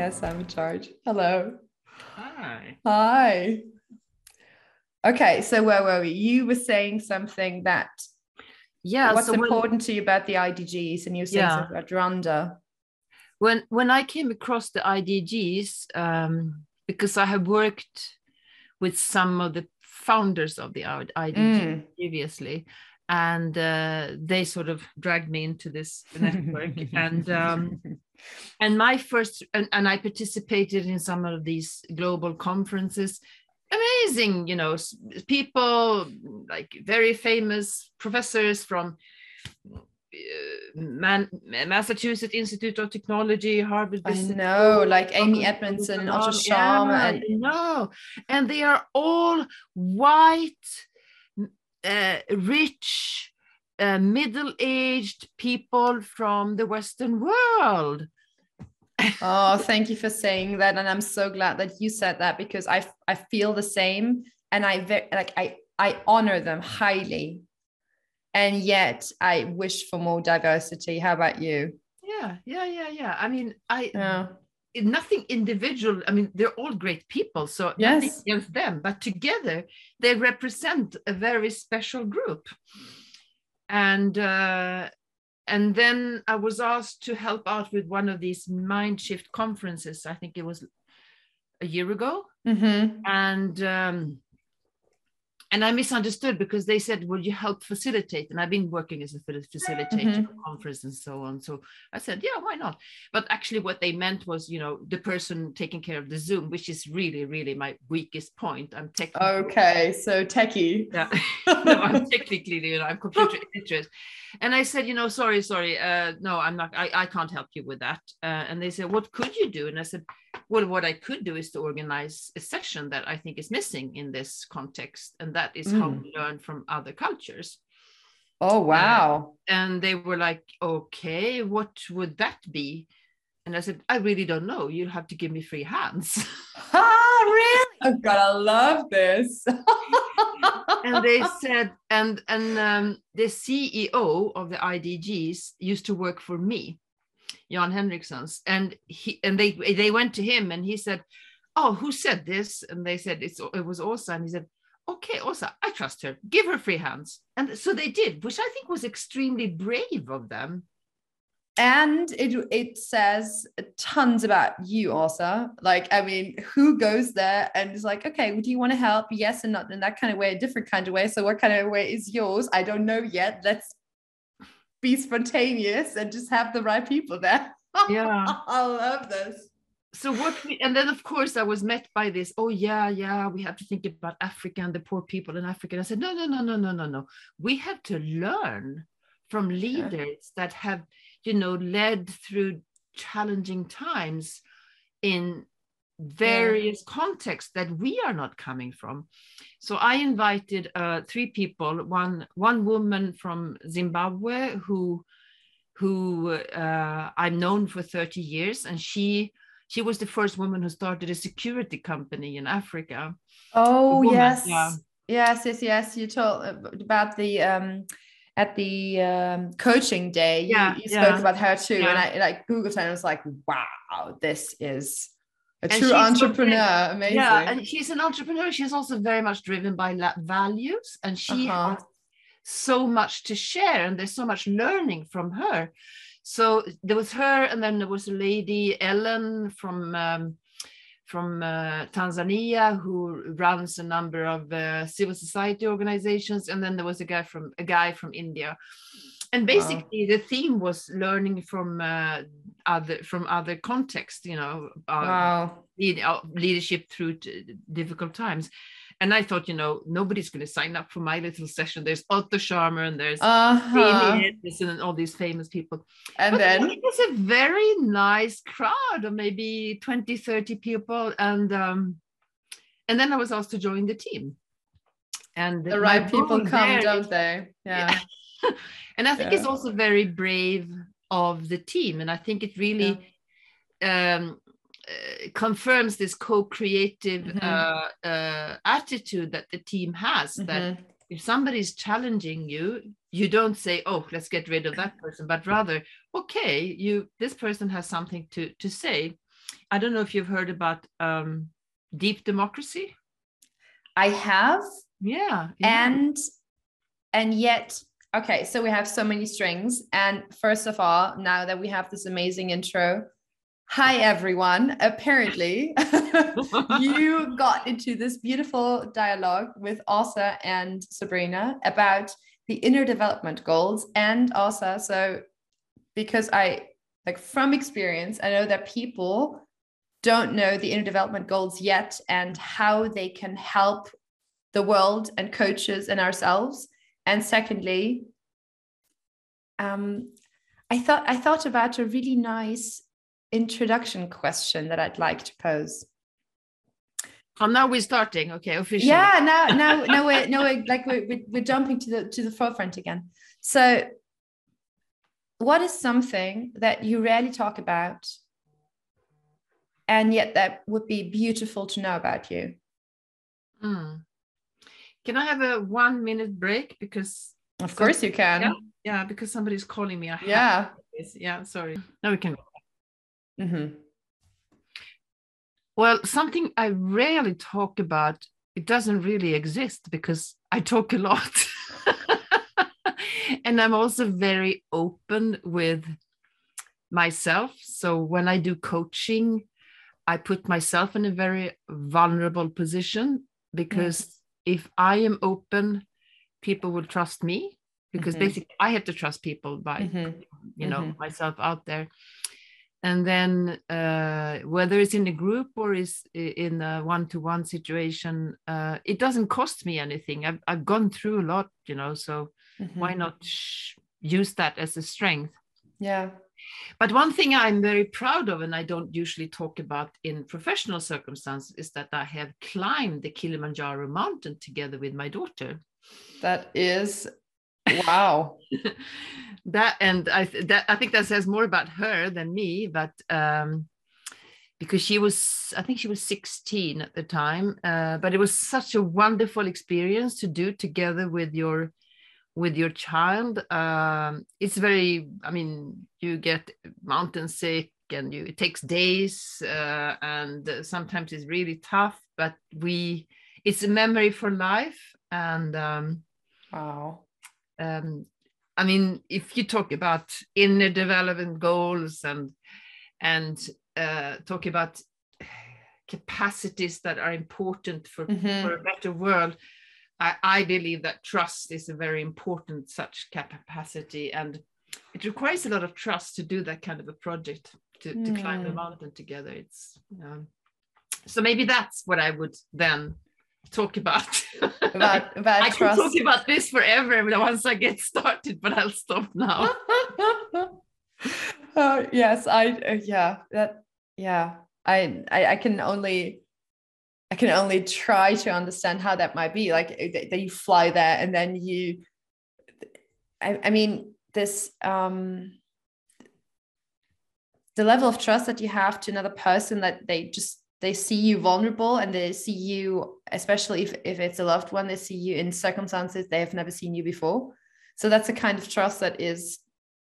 Yes, I'm in charge. Hello. Hi. Hi. Okay, so where were we? You were saying something that Yeah. what's so when, important to you about the IDGs, and you were saying Yeah. about Rwanda. when when I came across the IDGs, um, because I have worked with some of the founders of the IDG Mm. previously, and uh, they sort of dragged me into this network. and um, and my first and, and I participated in some of these global conferences. Amazing, you know, people like very famous professors from uh, Man- Massachusetts Institute of Technology, Harvard I Business know, like Amy Edmondson, Business Otto School. Yeah, and I know, and they are all white, uh, rich, uh, middle-aged people from the Western world. Oh, thank you for saying that, and I'm so glad that you said that because I I feel the same, and I ve- like I I honor them highly, and yet I wish for more diversity. How about you? Yeah, yeah, yeah, yeah. I mean, I Yeah. nothing individual. I mean, they're all great people, so nothing Yes. against them, but together they represent a very special group. And uh, and then I was asked to help out with one of these mind shift conferences. I think it was a year ago, Mm-hmm. and um, and I misunderstood because they said, "Will you help facilitate?" And I've been working as a fa- facilitator for conference and so on. So I said, "Yeah, why not?" But actually, what they meant was, you know, the person taking care of the Zoom, which is really, really my weakest point. I'm technically, Okay, so techie. yeah, no, I'm technically, you know, I'm computer illiterate. And I said, you know, sorry, sorry, uh, no, I'm not, I, I can't help you with that. Uh, and they said, what could you do? And I said, well, what I could do is to organize a session that I think is missing in this context, and that is how Mm. we learn from other cultures. Oh wow. And they were like, okay, what would that be? And I said, I really don't know. You'll have to give me free hands. Ah, really? Oh god, I love this. and they said, and and um, the CEO of the IDGs used to work for me, Jan Henrikssons, and he and they they went to him and he said, "Oh, who said this?" And they said it's it was Åsa, and he said, "Okay, Åsa, I trust her. Give her free hands." And so they did, which I think was extremely brave of them. and it it says tons about you also like i mean who goes there and is like okay do you want to help yes and not in that kind of way a different kind of way so what kind of way is yours i don't know yet let's be spontaneous and just have the right people there. Yeah. i love this. So what we, and then of course i was met by this oh yeah yeah we have to think about africa and the poor people in africa. And i said no no no no no no no. We have to learn from leaders that have you know led through challenging times in various contexts that we are not coming from so i invited uh, three people. One one woman from zimbabwe who who uh, i've known for 30 years and she she was the first woman who started a security company in Africa. oh yes. yeah. yes yes yes. You told about the um at the um, coaching day you, Yeah, you spoke yeah, about her too and i like googled her and I was like wow this is a And true entrepreneur amazing Yeah, and she's an entrepreneur. She's also very much driven by values, and she Uh-huh. has so much to share, and there's so much learning from her. So there was her, and then there was a lady Ellen from um, from uh, Tanzania who runs a number of uh, civil society organizations, and then there was a guy from a guy from India. And basically, the theme was learning from uh, other from other contexts, you know, uh, wow lead, uh, leadership through t- difficult times. And I thought, you know, nobody's going to sign up for my little session. There's Otto Scharmer and there's uh-huh. And all these famous people. and But then it was a very nice crowd of maybe 20, 30 people. And um, and then I was asked to join the team. And the right people come there don't they yeah and I think it's also very brave of the team. And I think it really um, uh, confirms this co-creative Mhm. uh, uh, attitude that the team has. That Mhm. if somebody's challenging you, you don't say, "Oh, let's get rid of that person," but rather, "Okay, you this person has something to to say." I don't know if you've heard about um, deep democracy. I have. Yeah, yeah. And and yet okay, so we have so many strings. And first of all, now that we have this amazing intro, hi everyone. Apparently, you got into this beautiful dialogue with Asa and Sabrina about the inner development goals and Asa. so because I like from experience, I know that people don't know the inner development goals yet and how they can help the world and coaches and ourselves. And secondly, um, I thought I thought about a really nice introduction question that I'd like to pose. Oh, now we're starting. Okay, officially. Yeah, now now now we're no we're like we're, we're jumping to the to the forefront again. So, what is something that you rarely talk about, and yet that would be beautiful to know about you? Mm. Can I have a one minute break because? Of course you can. Yeah, yeah because somebody's calling me. I yeah. Yeah. Sorry. Now we can. Mm-hmm. Well, something I rarely talk about, it doesn't really exist because I talk a lot. and I'm also very open with myself. So when I do coaching, I put myself in a very vulnerable position because. If I am open, people will trust me because mm-hmm. basically I have to trust people by mm-hmm. you know mm-hmm. myself out there and then uh, whether it's in a group or is in a one-to-one situation uh, it doesn't cost me anything I've, I've gone through a lot you know so mm-hmm. why not sh- use that as a strength yeah but one thing i'm very proud of and i don't usually talk about in professional circumstances is that i have climbed the kilimanjaro mountain together with my daughter. That is wow. That and i that i think that says more about her than me but um because she was i think she was 16 at the time uh, but it was such a wonderful experience to do together with your with your child um it's very i mean you get mountain sick and you it takes days uh, and sometimes it's really tough but we it's a memory for life and um wow um, I mean, if you talk about inner development goals and and uh, talk about capacities that are important for, mm-hmm. for a better world, I, I believe that trust is a very important such capacity, and it requires a lot of trust to do that kind of a project to, mm. to climb the mm. mountain together. It's um, so maybe that's what I would then talk about. About, about I trust. can talk about this forever once I get started, but I'll stop now. uh, yes, I uh, yeah that yeah I, I I can only I can only try to understand how that might be like uh, that you fly there and then you I, I mean this um the level of trust that you have to another person that they just they see you vulnerable and they see you especially if, if it's a loved one they see you in circumstances they have never seen you before so that's a kind of trust that is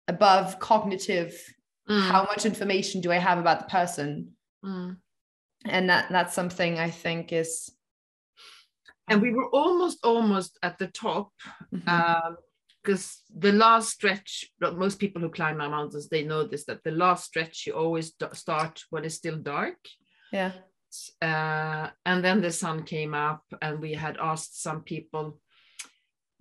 above cognitive mm. how much information do i have about the person mm. And that that's something i think is and we were almost almost at the top mm-hmm. um, because the last stretch most people who climb our mountains they know this that the last stretch you always start when it's still dark yeah. Uh, and then the sun came up, and we had asked some people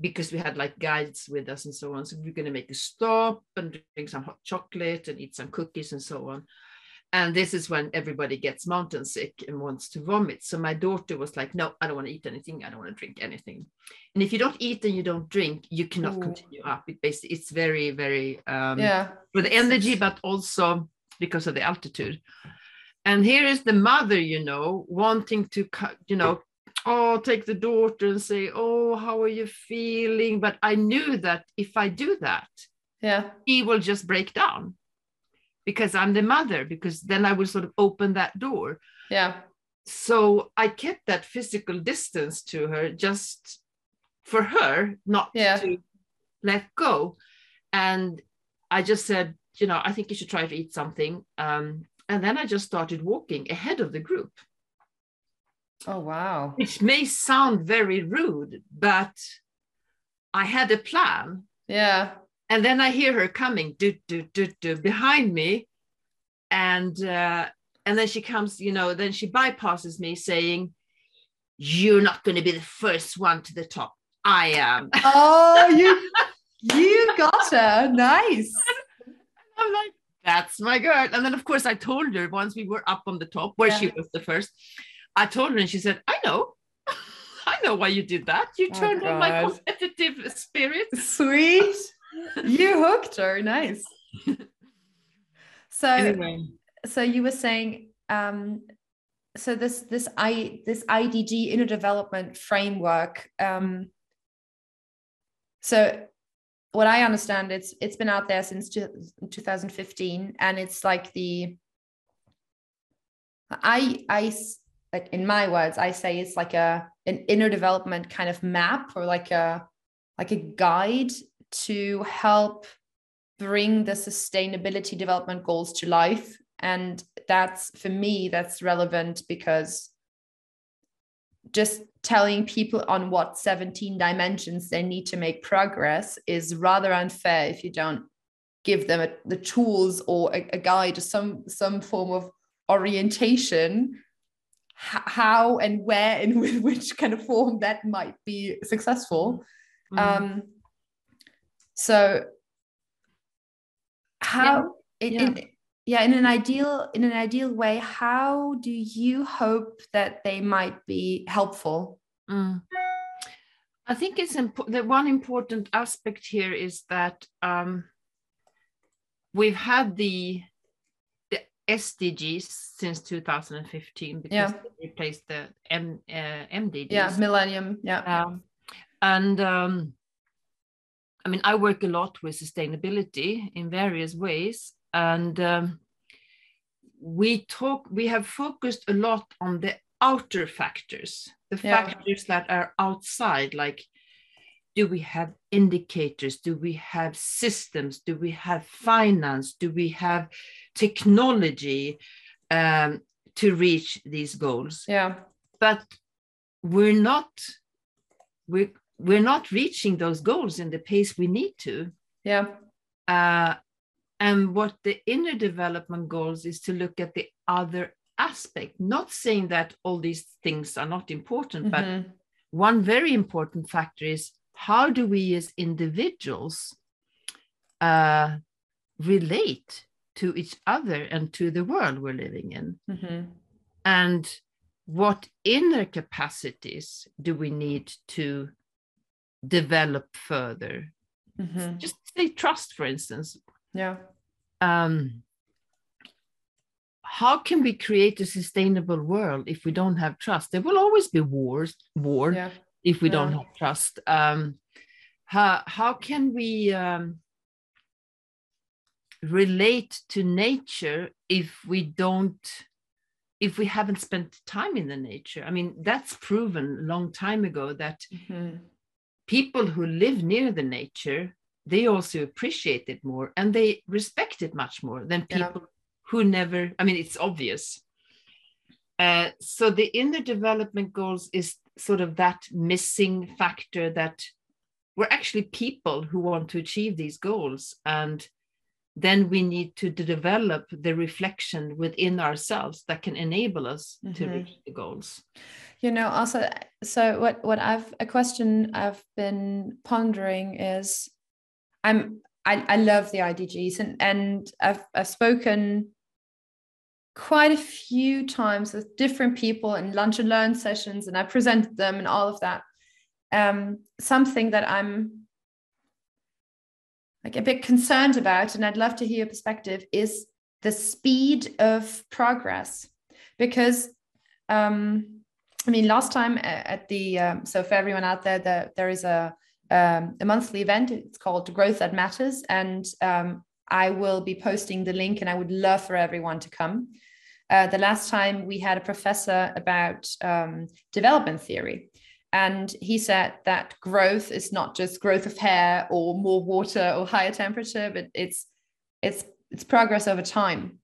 because we had like guides with us and so on. So we're going to make a stop and drink some hot chocolate and eat some cookies and so on. And this is when everybody gets mountain sick and wants to vomit. So my daughter was like, No, I don't want to eat anything. I don't want to drink anything. And if you don't eat and you don't drink, you cannot Ooh. continue up. It basically it's very, very um yeah for the energy, but also because of the altitude and here is the mother you know wanting to you know oh take the daughter and say oh how are you feeling but i knew that if i do that yeah he will just break down because i'm the mother because then i will sort of open that door yeah so i kept that physical distance to her just for her not yeah. to let go and i just said you know i think you should try to eat something um, and then I just started walking ahead of the group. Oh, wow. Which may sound very rude, but I had a plan. Yeah. And then I hear her coming do, do, do, do, behind me. And uh, and then she comes, you know, then she bypasses me saying, You're not going to be the first one to the top. I am. Oh, you you got her. Nice. I'm like, that's my girl. And then, of course, I told her once we were up on the top where yeah. she was the first. I told her, and she said, I know. I know why you did that. You oh, turned oh, on my competitive spirit. Sweet. You hooked her. Nice. So, anyway. so you were saying, um, so this this i this IDG inner development framework. Um, so what I understand, it's it's been out there since 2015, and it's like the I I like in my words, I say it's like a an inner development kind of map or like a like a guide to help bring the sustainability development goals to life and that's for me that's relevant because just telling people on what 17 dimensions they need to make progress is rather unfair if you don't give them a, the tools or a, a, guide or some some form of orientation how and where and with which kind of form that might be successful mm. um so how yeah. In, in, yeah in an ideal in an ideal way how do you hope that they might be helpful mm. i think it's important the one important aspect here is that um, we've had the the sdgs since 2015 because yeah. they replaced the M, uh, mdgs yeah millennium yeah um, and um, i mean i work a lot with sustainability in various ways and um, we talk we have focused a lot on the outer factors the yeah. factors that are outside like do we have indicators? Do we have systems? Do we have finance? Do we have technology um, to reach these goals? Yeah. But we're not we're we're not reaching those goals in the pace we need to yeah uh, and what the inner development goals is to look at the other aspect, not saying that all these things are not important, mm-hmm. but one very important factor is how do we as individuals uh, relate to each other and to the world we're living in? Mm-hmm. And what inner capacities do we need to develop further? Mm-hmm. Just say trust, for instance. Yeah. Um, how can we create a sustainable world if we don't have trust? There will always be wars, war yeah. if we yeah. don't have trust. Um, how how can we um, relate to nature if we don't if we haven't spent time in the nature i mean that's proven a long time ago that mm-hmm. People who live near the nature they also appreciate it more and they respect it much more than people yeah. who never i mean it's obvious uh, so the inner development goals is sort of that missing factor that we're actually people who want to achieve these goals and then we need to develop the reflection within ourselves that can enable us mm-hmm. to reach the goals you know also so what what i've a question i've been pondering is I'm I, I love the IDGs and and I've I've spoken quite a few times with different people in lunch and learn sessions and I presented them and all of that. Um, something that I'm like a bit concerned about, and I'd love to hear your perspective, is the speed of progress. Because um, I mean, last time at the um, so for everyone out there, that there is a um, a monthly event. It's called Growth That Matters. And um, I will be posting the link, and I would love for everyone to come. Uh, the last time we had a professor about um, development theory. And he said that growth is not just growth of hair or more water or higher temperature, but it's it's it's progress over time.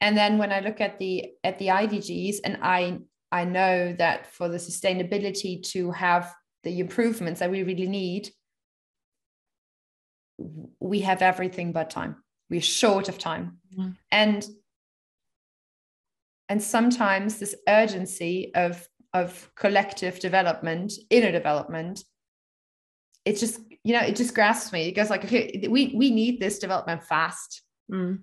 and then when i look at the at the idgs and i i know that for the sustainability to have the improvements that we really need we have everything but time we're short of time mm. and and sometimes this urgency of of collective development inner development it just you know it just grasps me it goes like okay we we need this development fast mm.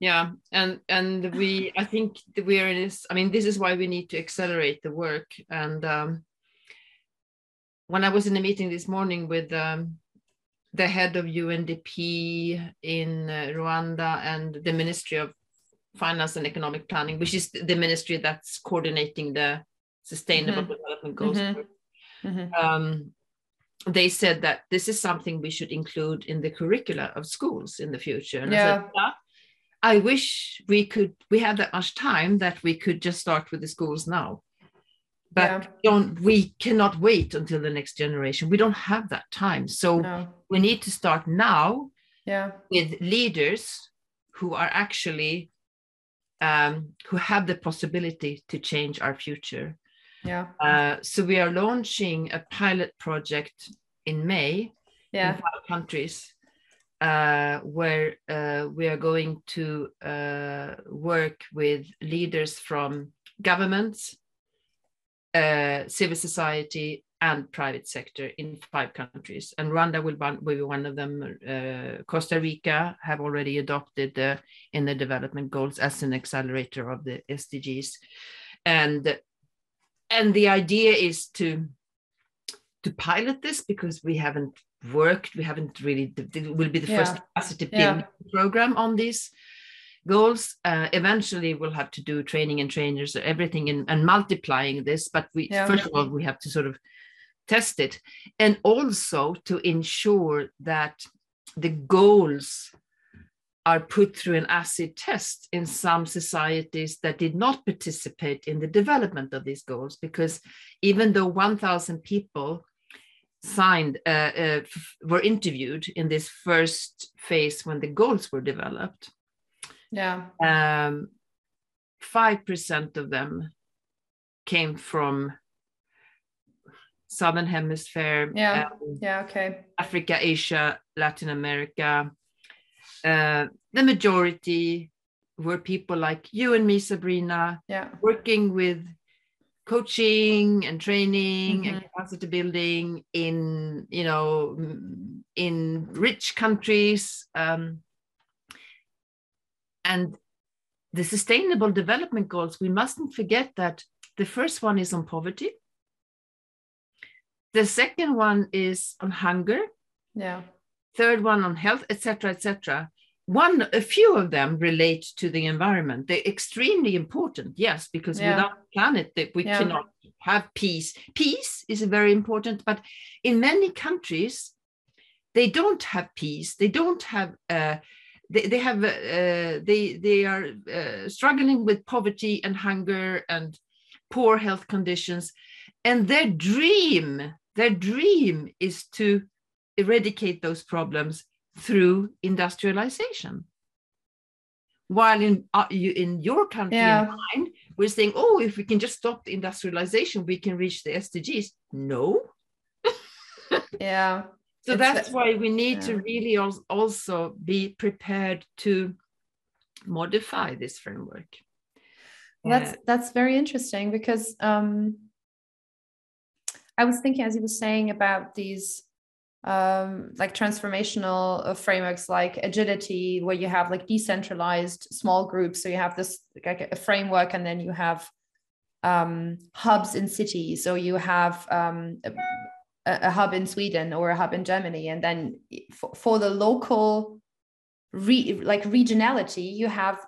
Yeah and and we i think we're in this i mean this is why we need to accelerate the work and um, when i was in a meeting this morning with um, the head of undp in uh, rwanda and the ministry of finance and economic planning which is the ministry that's coordinating the sustainable mm-hmm. development goals mm-hmm. Mm-hmm. Um, they said that this is something we should include in the curricula of schools in the future. And yeah. I, said, I wish we could, we had that much time that we could just start with the schools now. But yeah. don't we cannot wait until the next generation. We don't have that time. So no. we need to start now yeah. with leaders who are actually um, who have the possibility to change our future yeah. Uh, so we are launching a pilot project in May yeah. in five countries uh, where uh, we are going to uh, work with leaders from governments, uh, civil society, and private sector in five countries. And Rwanda will, will be one of them. Uh, Costa Rica have already adopted the inner development goals as an accelerator of the SDGs. And and the idea is to to pilot this because we haven't worked we haven't really it will be the yeah. first capacity yeah. program on these goals uh, eventually we'll have to do training and trainers or everything in, and multiplying this but we yeah. first of all we have to sort of test it and also to ensure that the goals are put through an acid test in some societies that did not participate in the development of these goals because even though 1000 people signed uh, uh, were interviewed in this first phase when the goals were developed. Yeah. Um, 5% of them came from southern hemisphere yeah. um, yeah okay. Africa asia latin america. Uh, the majority were people like you and me, Sabrina, yeah. working with coaching and training mm-hmm. and capacity building in you know in rich countries um, and the sustainable development goals we mustn't forget that the first one is on poverty the second one is on hunger yeah third one on health, etc., etc. One, a few of them relate to the environment. They're extremely important, yes, because yeah. without planet, that we yeah. cannot have peace. Peace is very important, but in many countries, they don't have peace. They don't have. Uh, they, they have. Uh, they they are uh, struggling with poverty and hunger and poor health conditions, and their dream, their dream is to eradicate those problems through industrialization. While in uh, you, in your country yeah. and mine, we're saying, oh, if we can just stop the industrialization, we can reach the SDGs. No. yeah. So it's that's a, why we need yeah. to really also be prepared to modify this framework. That's that's very interesting because um, I was thinking as you were saying about these um, like transformational uh, frameworks like agility, where you have like decentralized small groups. So you have this like a framework, and then you have um, hubs in cities. So you have um, a, a, hub in Sweden or a hub in Germany, and then for, for the local re, like regionality, you have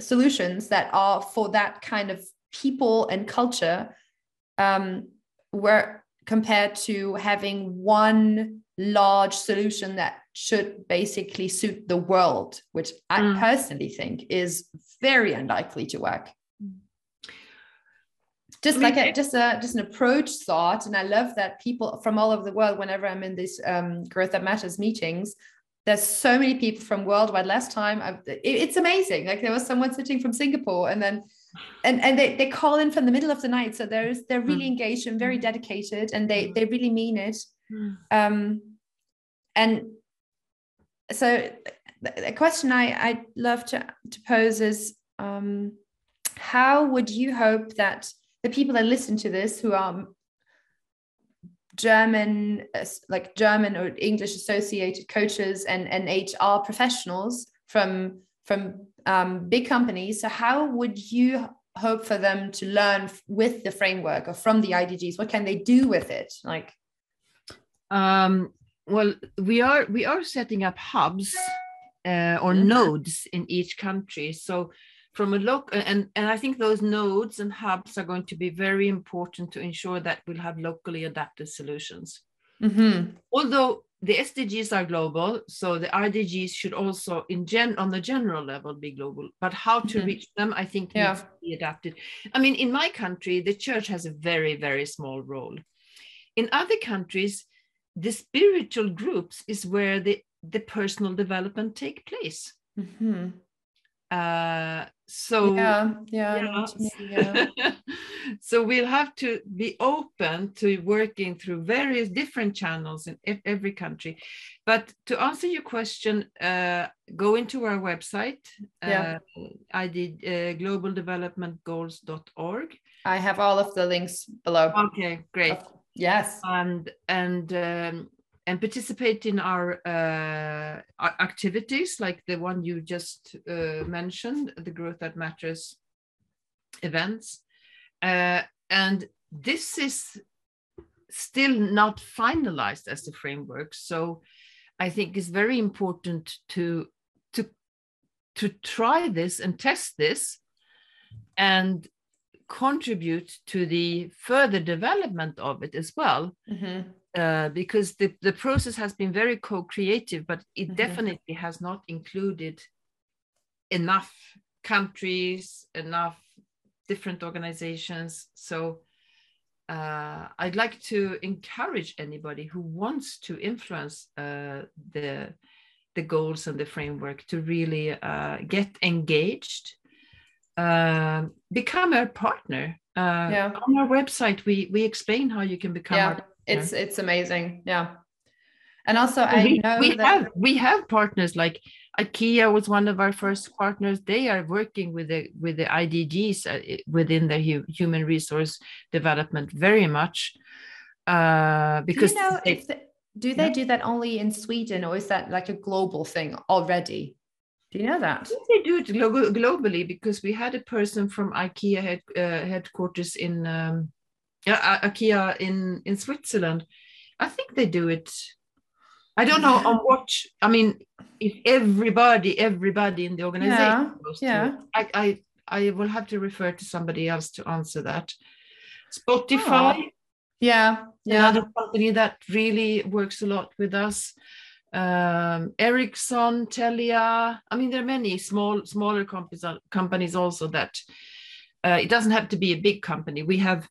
solutions that are for that kind of people and culture. Um, where compared to having one large solution that should basically suit the world, which I mm. personally think is very unlikely to work. Just like a, just a just an approach thought, and I love that people from all over the world, whenever I'm in these um, growth that matters meetings, there's so many people from worldwide last time I, it, it's amazing like there was someone sitting from singapore and then and and they, they call in from the middle of the night. So there's they're really mm. engaged and very dedicated and they they really mean it. Um and so the question i i'd love to to pose is um how would you hope that the people that listen to this who are German, like German or English associated coaches and, and HR professionals from from um, big companies. So how would you hope for them to learn with the framework or from the IDGs? What can they do with it? Like, um, well, we are we are setting up hubs uh, or mm-hmm. nodes in each country. So from a look and and i think those nodes and hubs are going to be very important to ensure that we'll have locally adapted solutions mm-hmm. although the sdgs are global so the idgs should also in gen on the general level be global but how to mm-hmm. reach them i think yeah. needs to be adapted i mean in my country the church has a very very small role in other countries the spiritual groups is where the the personal development take place mm-hmm. Uh, so yeah yeah, yeah. so we'll have to be open to working through various different channels in every country. But to answer your question uh, go into our website yeah. Uh, i did uh, globaldevelopmentgoals.org i have all of the links below. Okay great. Yes. And and um, and participate in our uh, activities like the one you just uh, mentioned, the Growth That Matters events. Uh, and this is still not finalized as the framework. So I think it's very important to, to, to try this and test this and contribute to the further development of it as well. Mm-hmm uh, because the, the process has been very co-creative, but it mm-hmm. definitely has not included enough countries, enough different organizations. So uh, I'd like to encourage anybody who wants to influence uh, the the goals and the framework to really uh, get engaged, uh, become a partner. Uh, yeah. On our website, we we explain how you can become yeah it's yeah. it's amazing. Yeah. And also i we, know we that- have we have partners like ikea was one of our first partners. They are working with the with the idgs uh, within their hu- human resource development very much uh because do you know they, if the, do they yeah. do that only in sweden or is that like a global thing already? Do you know that? They do it glo- globally because we had a person from ikea head, uh, headquarters in um, yeah, IKEA in in Switzerland. I think they do it. I don't know on what. I mean, if everybody, everybody in the organization yeah, yeah. I, I, I will have to refer to somebody else to answer that. Spotify. Oh. Yeah, yeah. Another company that really works a lot with us. Um, Ericsson, Telia. I mean, there are many small, smaller companies, companies also that. Uh, it doesn't have to be a big company. We have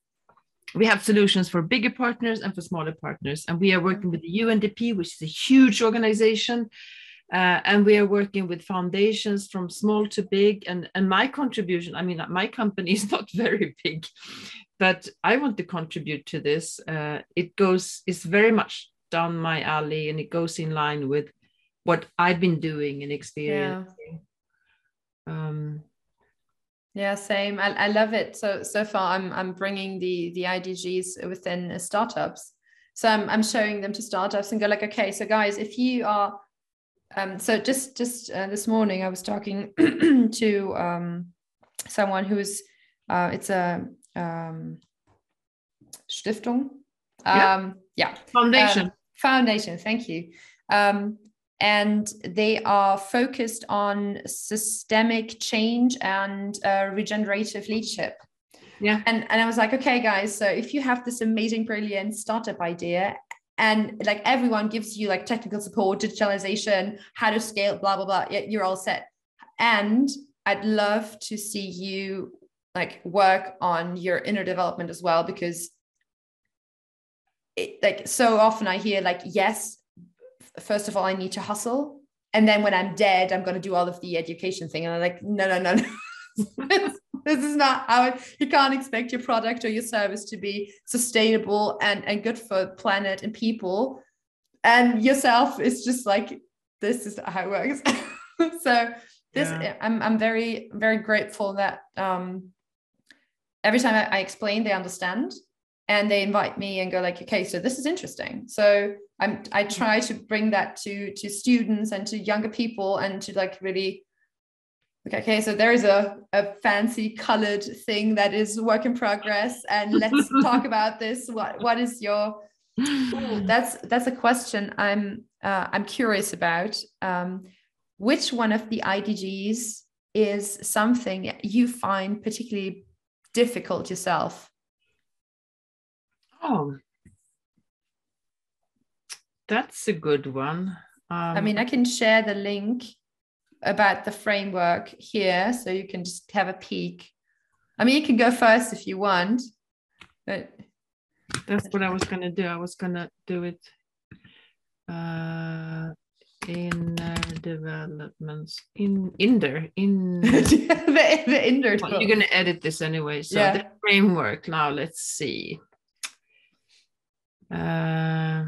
we have solutions for bigger partners and for smaller partners. And we are working with the UNDP, which is a huge organization. Uh, and we are working with foundations from small to big. And, and my contribution, I mean, my company is not very big, but I want to contribute to this. Uh, it goes, it's very much down my alley and it goes in line with what I've been doing and experiencing. Yeah. Um, yeah, same. I, I love it. So so far, I'm I'm bringing the the IDGs within startups. So I'm I'm showing them to startups and go like, okay, so guys, if you are, um, so just just uh, this morning I was talking to um, someone who's, uh, it's a um, Stiftung. Um, yeah. yeah. Foundation. Uh, foundation. Thank you. Um, and they are focused on systemic change and uh, regenerative leadership. Yeah. And, and I was like, okay, guys, so if you have this amazing, brilliant startup idea and like everyone gives you like technical support, digitalization, how to scale, blah, blah, blah, you're all set. And I'd love to see you like work on your inner development as well, because it, like so often I hear like, yes, first of all, I need to hustle and then when I'm dead, I'm going to do all of the education thing. And I'm like, no, no, no, no. this is not how it, you can't expect your product or your service to be sustainable and, and good for planet and people. And yourself is just like, this is how it works. so this yeah. I'm, I'm very, very grateful that um, every time I, I explain, they understand and they invite me and go like okay so this is interesting so i'm i try to bring that to to students and to younger people and to like really okay, okay so there is a, a fancy colored thing that is work in progress and let's talk about this. What what is your that's that's a question i'm uh, i'm curious about. Um, which one of the idgs is something you find particularly difficult yourself? Oh, that's a good one. Um, I mean, I can share the link about the framework here so you can just have a peek. I mean, you can go first if you want, but that's what I was going to do. I was going to do it uh, in uh, developments in Inder in the, the Inder. Well, you're going to edit this anyway. So yeah. the framework. Now let's see. Uh,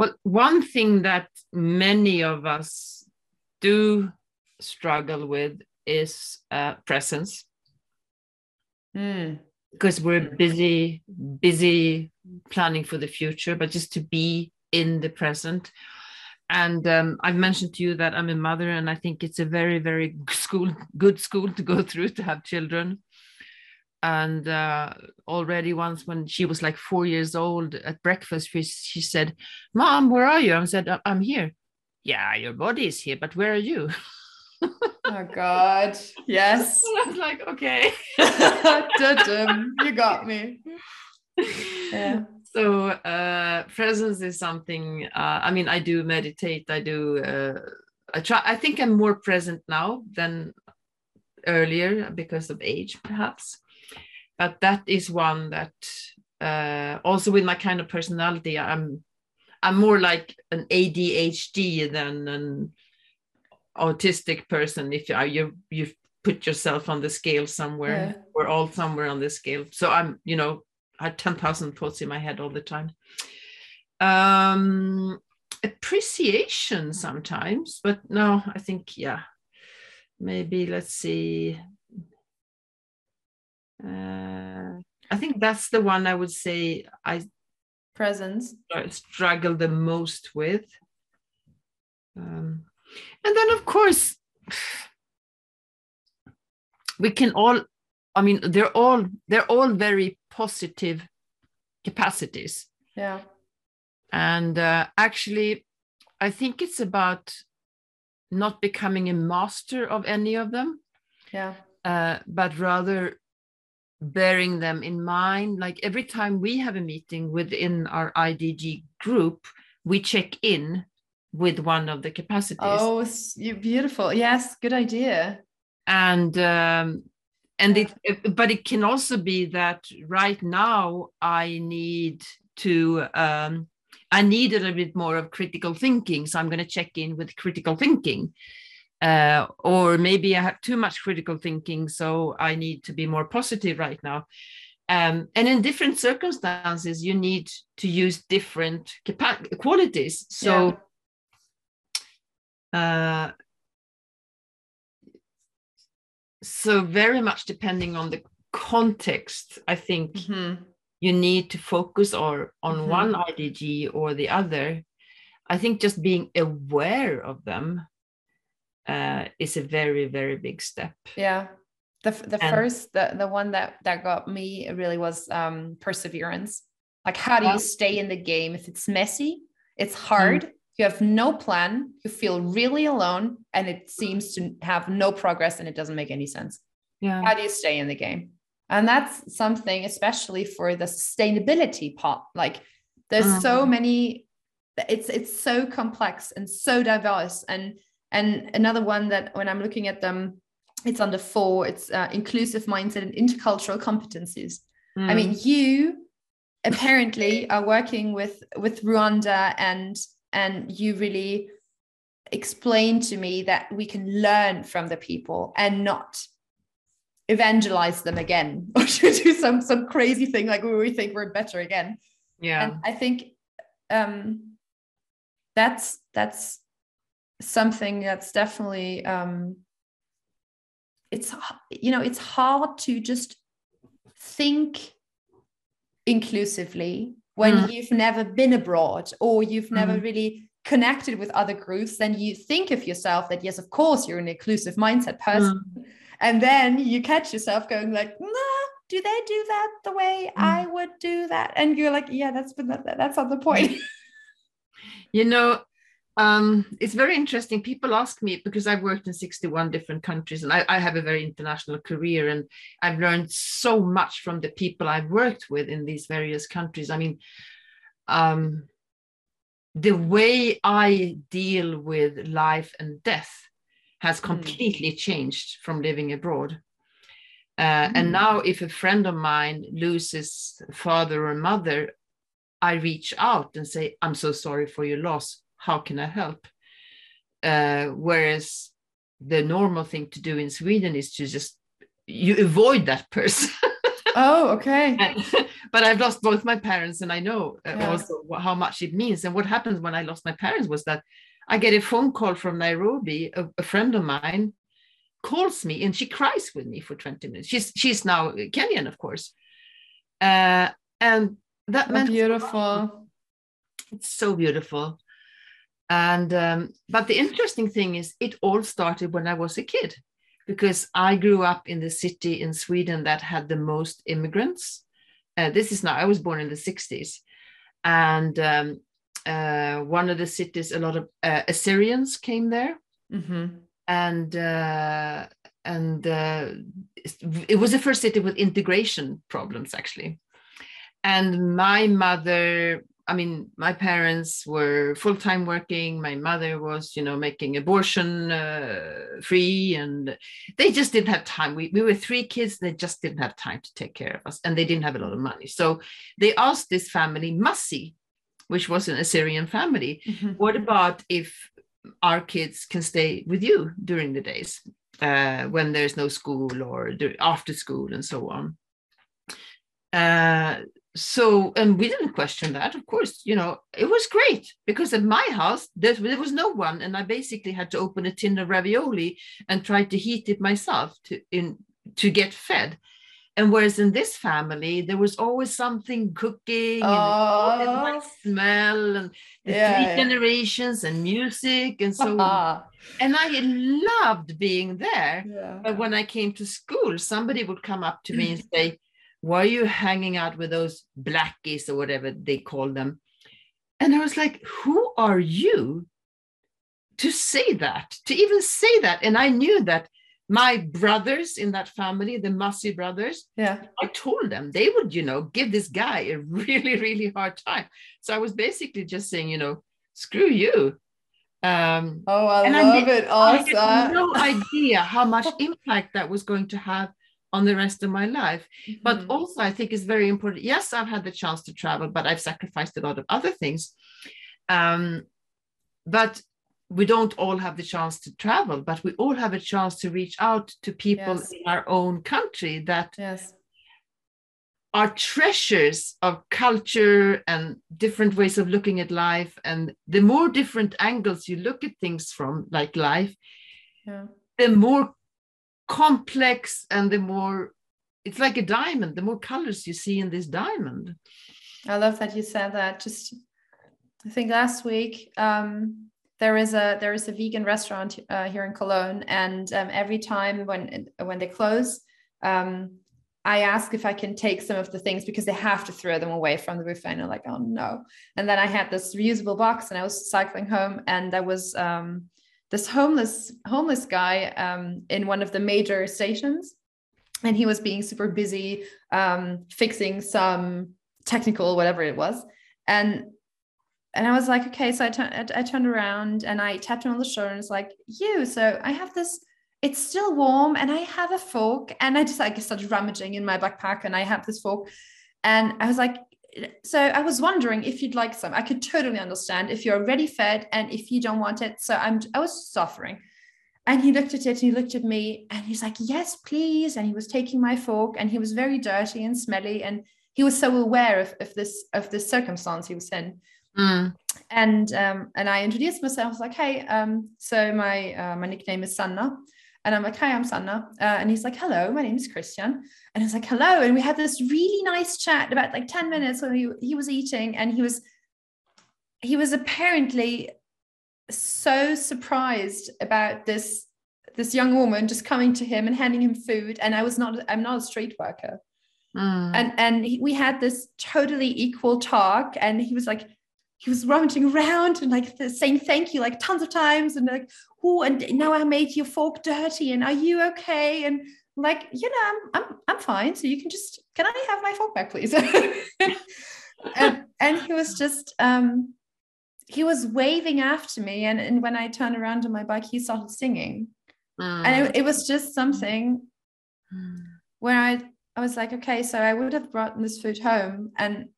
well, one thing that many of us do struggle with is uh, presence. Mm. Because we're busy, busy planning for the future, but just to be in the present and um, I've mentioned to you that I'm a mother, and I think it's a very, very school, good school to go through to have children. And uh, already once when she was like four years old at breakfast, she, she said, "Mom, where are you?" I said, "I'm here." Yeah, your body is here, but where are you? oh God, yes. I was like, okay, you got me. Yeah so uh, presence is something uh, i mean i do meditate i do uh, i try i think i'm more present now than earlier because of age perhaps but that is one that uh, also with my kind of personality i'm i'm more like an adhd than an autistic person if you you you put yourself on the scale somewhere yeah. we're all somewhere on the scale so i'm you know I had 10,000 thoughts in my head all the time. Um, appreciation sometimes, but no, I think, yeah, maybe let's see. Uh, I think that's the one I would say I presence struggle the most with. Um, and then, of course, we can all I mean, they're all they're all very positive capacities. Yeah. And uh, actually, I think it's about not becoming a master of any of them. Yeah. Uh, but rather bearing them in mind. Like every time we have a meeting within our IDG group, we check in with one of the capacities. Oh, beautiful. Yes, good idea. And um, and it, but it can also be that right now i need to um, i need a little bit more of critical thinking so i'm going to check in with critical thinking uh, or maybe i have too much critical thinking so i need to be more positive right now um, and in different circumstances you need to use different qualities so yeah. uh, so very much depending on the context i think mm-hmm. you need to focus or on mm-hmm. one idg or the other i think just being aware of them uh, is a very very big step yeah the, the and, first the, the one that that got me really was um perseverance like how do you stay in the game if it's messy it's hard mm you have no plan, you feel really alone, and it seems to have no progress and it doesn't make any sense. Yeah. How do you stay in the game? And that's something, especially for the sustainability part. Like there's uh-huh. so many, it's it's so complex and so diverse. And and another one that when I'm looking at them, it's under four. It's uh, inclusive mindset and intercultural competencies. Mm. I mean, you apparently are working with with Rwanda and and you really explain to me that we can learn from the people and not evangelize them again or do some some crazy thing like we think we're better again yeah and i think um that's that's something that's definitely um it's you know it's hard to just think inclusively when mm. you've never been abroad or you've never mm. really connected with other groups then you think of yourself that yes of course you're an inclusive mindset person mm. and then you catch yourself going like nah do they do that the way mm. i would do that and you're like yeah that's been that, that's not the point you know um, it's very interesting. People ask me because I've worked in 61 different countries and I, I, have a very international career and I've learned so much from the people I've worked with in these various countries. I mean, um, the way I deal with life and death has hmm. completely mm. changed from living abroad. Uh, mm. And now, if a friend of mine loses father or mother, I reach out and say, I'm so sorry for your loss how can I help? Uh, whereas the normal thing to do in Sweden is to just you avoid that person. oh, okay. but I've lost both my parents, and I know uh, yeah. also how much it means. And what happened when I lost my parents was that I get a phone call from Nairobi. A, a friend of mine calls me, and she cries with me for twenty minutes. She's she's now Kenyan, of course, uh, and that oh, meant beautiful. It's so beautiful and um, but the interesting thing is it all started when i was a kid because i grew up in the city in sweden that had the most immigrants. Uh, this is now i was born in the 60s and um, uh, one of the cities a lot of uh, assyrians came there. Mm-hmm. and uh, and uh, it was the first city with integration problems actually. And my mother I mean, my parents were full time working. My mother was, you know, making abortion uh, free, and they just didn't have time. We, we were three kids, they just didn't have time to take care of us, and they didn't have a lot of money. So they asked this family, Massi, which was an Assyrian family, mm-hmm. what about if our kids can stay with you during the days uh, when there's no school or after school and so on? Uh, so and we didn't question that of course you know it was great because at my house there, there was no one and i basically had to open a tin of ravioli and try to heat it myself to in to get fed and whereas in this family there was always something cooking oh. and nice smell and the yeah, three yeah. generations and music and so on and i loved being there yeah. but when i came to school somebody would come up to me and say why are you hanging out with those blackies or whatever they call them? And I was like, who are you to say that, to even say that? And I knew that my brothers in that family, the Massey brothers, yeah, I told them they would, you know, give this guy a really, really hard time. So I was basically just saying, you know, screw you. Um, oh, I love I it, Awesome. I had no idea how much impact that was going to have on the rest of my life. Mm-hmm. But also, I think it's very important. Yes, I've had the chance to travel, but I've sacrificed a lot of other things. Um, but we don't all have the chance to travel, but we all have a chance to reach out to people yes. in our own country that yes. are treasures of culture and different ways of looking at life. And the more different angles you look at things from, like life, yeah. the more complex and the more it's like a diamond the more colors you see in this diamond i love that you said that just i think last week um, there is a there is a vegan restaurant uh, here in cologne and um, every time when when they close um, I ask if I can take some of the things because they have to throw them away from the buffet. And like, oh no. And then I had this reusable box and I was cycling home and there was um, this homeless homeless guy um, in one of the major stations, and he was being super busy um, fixing some technical whatever it was, and and I was like, okay, so I, turned I turned around and I tapped him on the shoulder and was like, you. So I have this it's still warm and I have a fork. And I just like started rummaging in my backpack and I have this fork. And I was like, so I was wondering if you'd like some. I could totally understand if you're already fed and if you don't want it. So I'm I was suffering. And he looked at it and he looked at me and he's like, Yes, please. And he was taking my fork and he was very dirty and smelly. And he was so aware of, of this of this circumstance he was in. Mm. And um, and I introduced myself, I was like, hey, um, so my uh, my nickname is Sanna. And I'm like, hi, I'm Sanna. Uh, and he's like, hello, my name is Christian. And I was like, hello. And we had this really nice chat about like 10 minutes when he, he was eating and he was, he was apparently so surprised about this, this young woman just coming to him and handing him food. And I was not, I'm not a street worker. Mm. And, and he, we had this totally equal talk and he was like, he was rummaging around and like saying thank you like tons of times and like oh and now i made your fork dirty and are you okay and like you know i'm i'm, I'm fine so you can just can i have my fork back please and, and he was just um he was waving after me and, and when i turned around on my bike he started singing Mm. and it, it was just something Mm. where I I was like, okay, so I would have brought this food home, and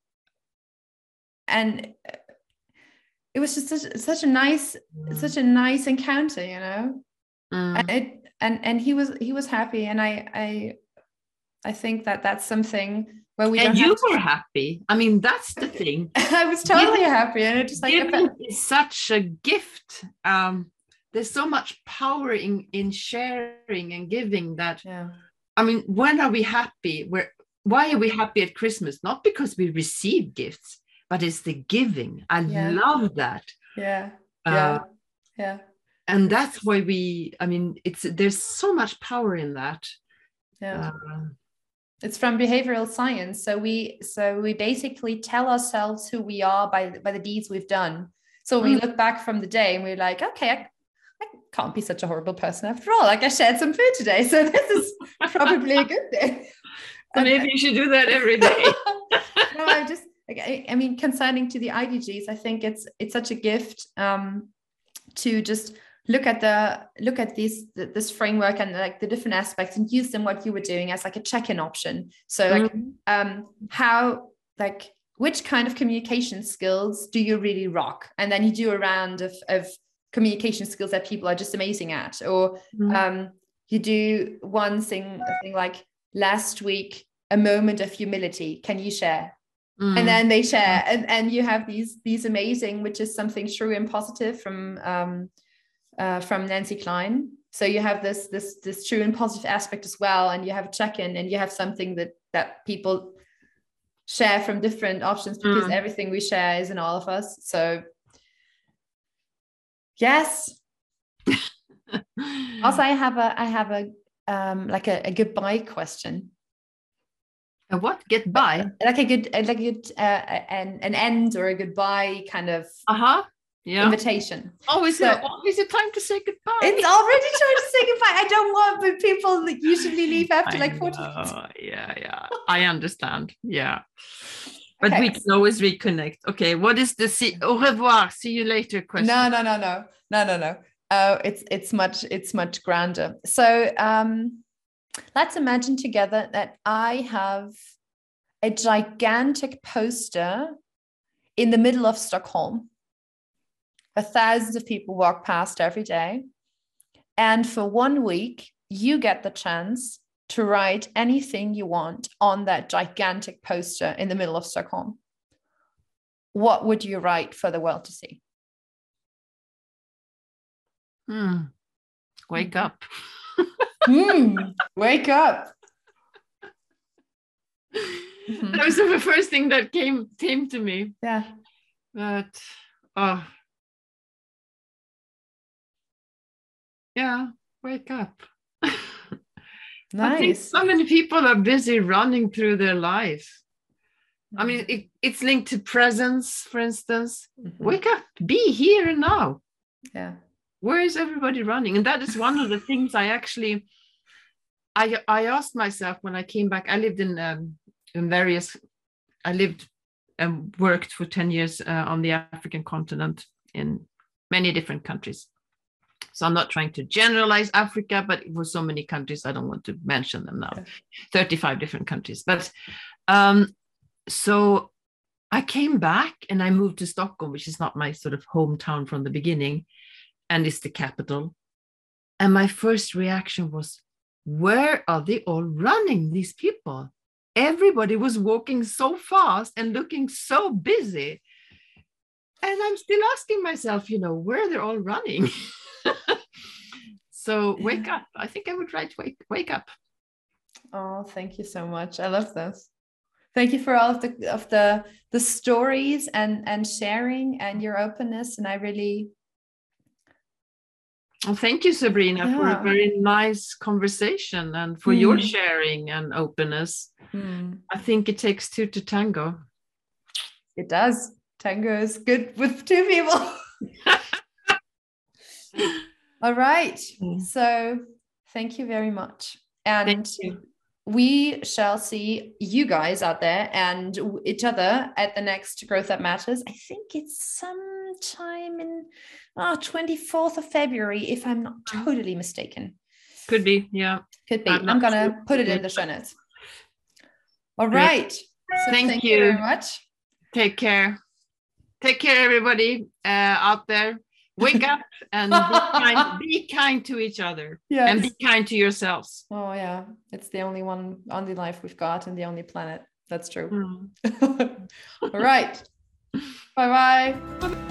and it was just such, such a nice such a nice encounter, you know. Mm. And it and and he was he was happy, and I I I think that that's something where we and you were happy. I mean, that's the thing. I was totally happy, and it just like Giving is such a gift. Um, there's so much power in in sharing and giving that yeah I mean, when are we happy? Where why are we happy at Christmas? Not because we receive gifts, but it's the giving. I Yeah. love that. yeah Uh, yeah yeah and that's why we, I mean, it's there's so much power in that. yeah. Uh, it's from behavioral science so we so we basically tell ourselves who we are by by the deeds we've done so we Mm. look back from the day and we're like okay I, I can't be such a horrible person after all like i shared some food today so this is probably a good thing so maybe you should do that every day. no i just I, I mean concerning to the idgs i think it's it's such a gift um to just look at the look at these th- this framework and like the different aspects and use them what you were doing as like a check-in option. So like Mm. um how like which kind of communication skills do you really rock? And then you do a round of of communication skills that people are just amazing at. Or Mm. um you do one thing thing like last week a moment of humility. Can you share Mm. and then they share and, and you have these these amazing which is something true and positive from um uh, from nancy kline so you have this this this true and positive aspect as well and you have a check-in and you have something that that people share from different options because Mm. everything we share is in all of us so yes also i have a i have a um like a, a goodbye question A what? Get by? like a good like a good uh, an, an end or a goodbye kind of Uh huh. Yeah. invitation Oh, is So- it? Is it time to say goodbye? it's already time to say goodbye i don't want but people that usually leave after I like 40 know. Yeah, yeah. I understand. Yeah. But we can always reconnect. Okay, what is the see? Au revoir. See you later question. no no no no no no no uh, it's it's much it's much grander so um let's imagine together that i have a gigantic poster in the middle of stockholm where thousands of people walk past every day and for one week you get the chance to write anything you want on that gigantic poster in the middle of stockholm what would you write for the world to see Hmm. Wake Mm-hmm. up. Hmm, wake up. Mhm. That was the first thing that came came to me. Yeah. But oh, yeah, wake up. I think Nice. so many people are busy running through their life. I mean, it, it's linked to presence, for instance. Mhm. Wake up, be here and now. Yeah. Where is everybody running? And that is one of the things I actually, I I asked myself when I came back. I lived in um, in various, I lived and worked for ten years uh, on the African continent in many different countries, So I'm not trying to generalize Africa, but for so many countries, I don't want to mention them now. 35 different countries. But um, so I came back and I moved to Stockholm, which is not my sort of hometown from the beginning, and it's the capital. And my first reaction was, where are they all running, these people? Everybody was walking so fast and looking so busy. And I'm still asking myself, you know, where they're all running. so wake up. I think I would write wake wake up. Oh, thank you so much. I love this. Thank you for all of the of the the stories and and sharing and your openness. And I really well, thank you, Sabrina, yeah. for a very nice conversation and for mm. your sharing and openness. Mm. I think it takes two to tango. It does. Tango is good with two people. All right. Mm. So thank you very much. And we shall see you guys out there and each other at the next Growth That Matters. I think it's sometime in oh, 24th of February, if I'm not totally mistaken. Could be, yeah. Could be. I'm, I'm going to sure. put it in the show notes. All right. So thank, thank you. you very much. Take care. Take care, everybody uh, out there wake up and be kind, be kind to each other yes. and be kind to yourselves. Oh yeah. It's the only one only life we've got and the only planet. That's true. Mm. all right. Bye bye